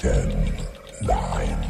Ten, nine,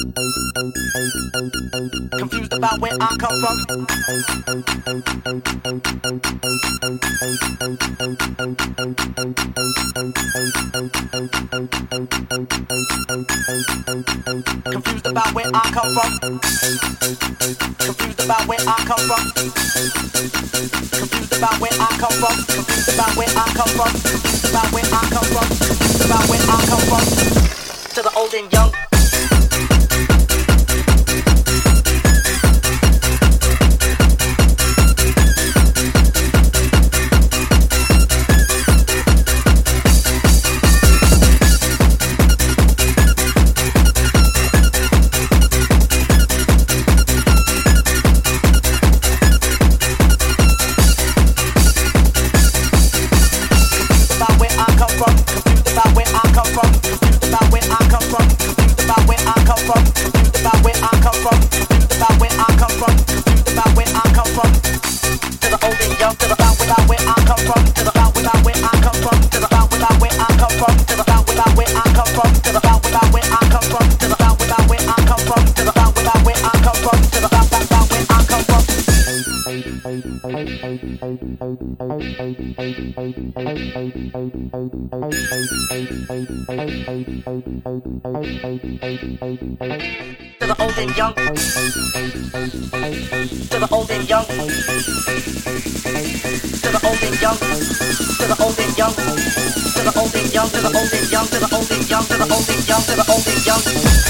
About where I come from. Confused about where I come from. Confused about where I come from. Confused about where I come from. Confused about where I come from. Confused about where I come from. Confused about where I come from. To the old and young. Young. To the old and young. To the old and young. To the old and young. To the old and young. To the old and young. To the old and young.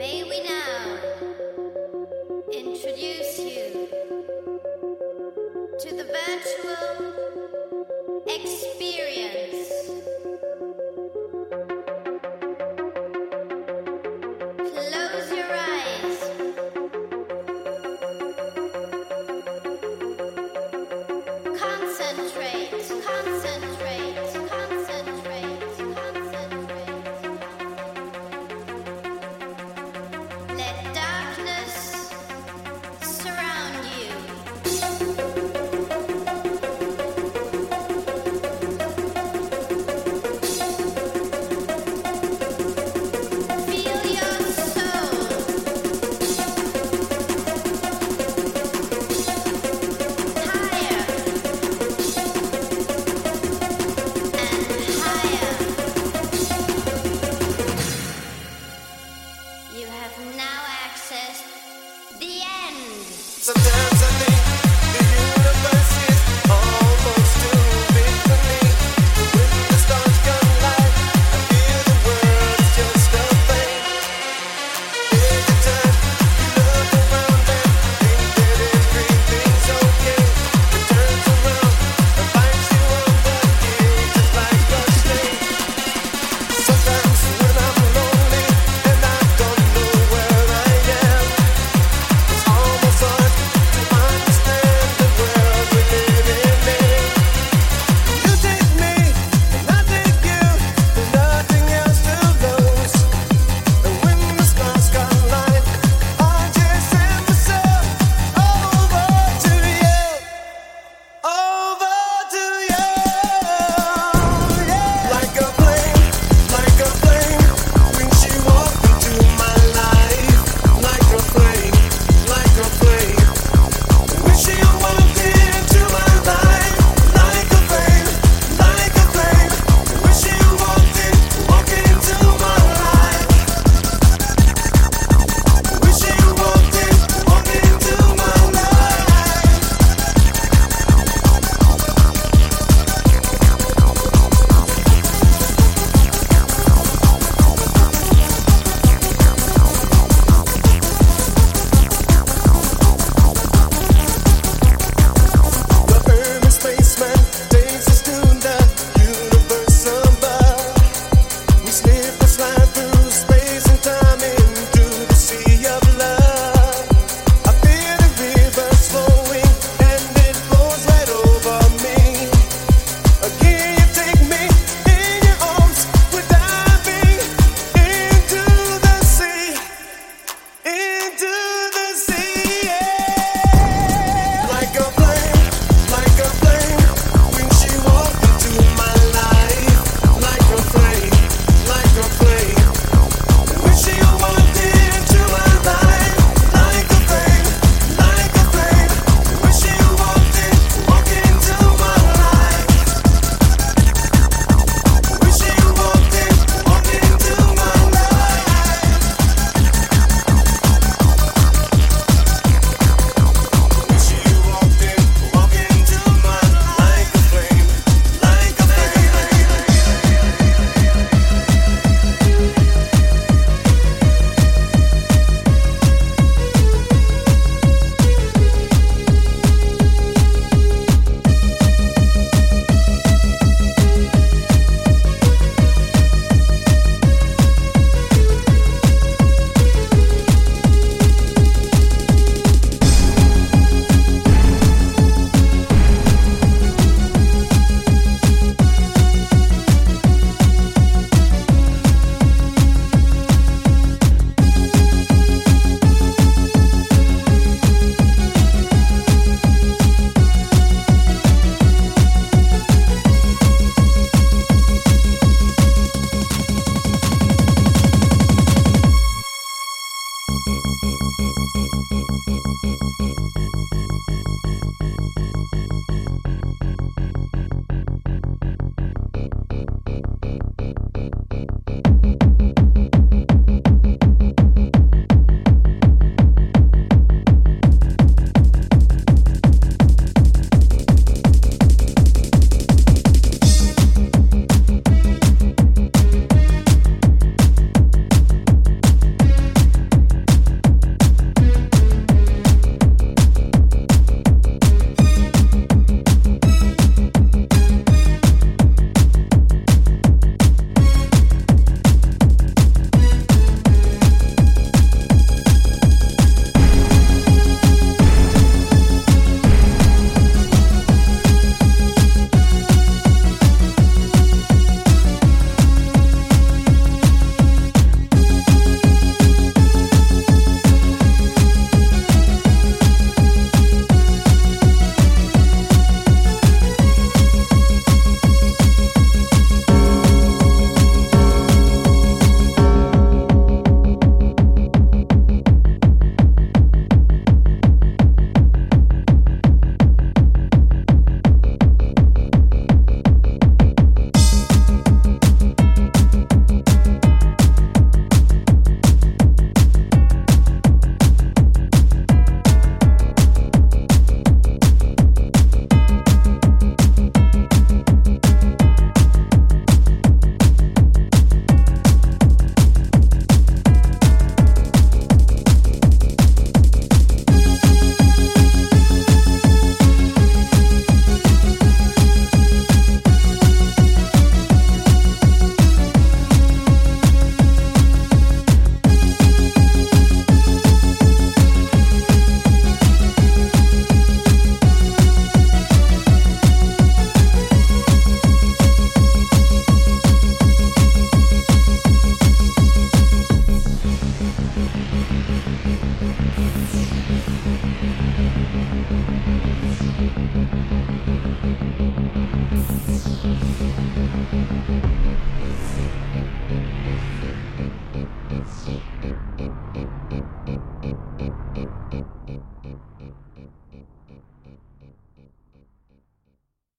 May we now introduce you to the virtual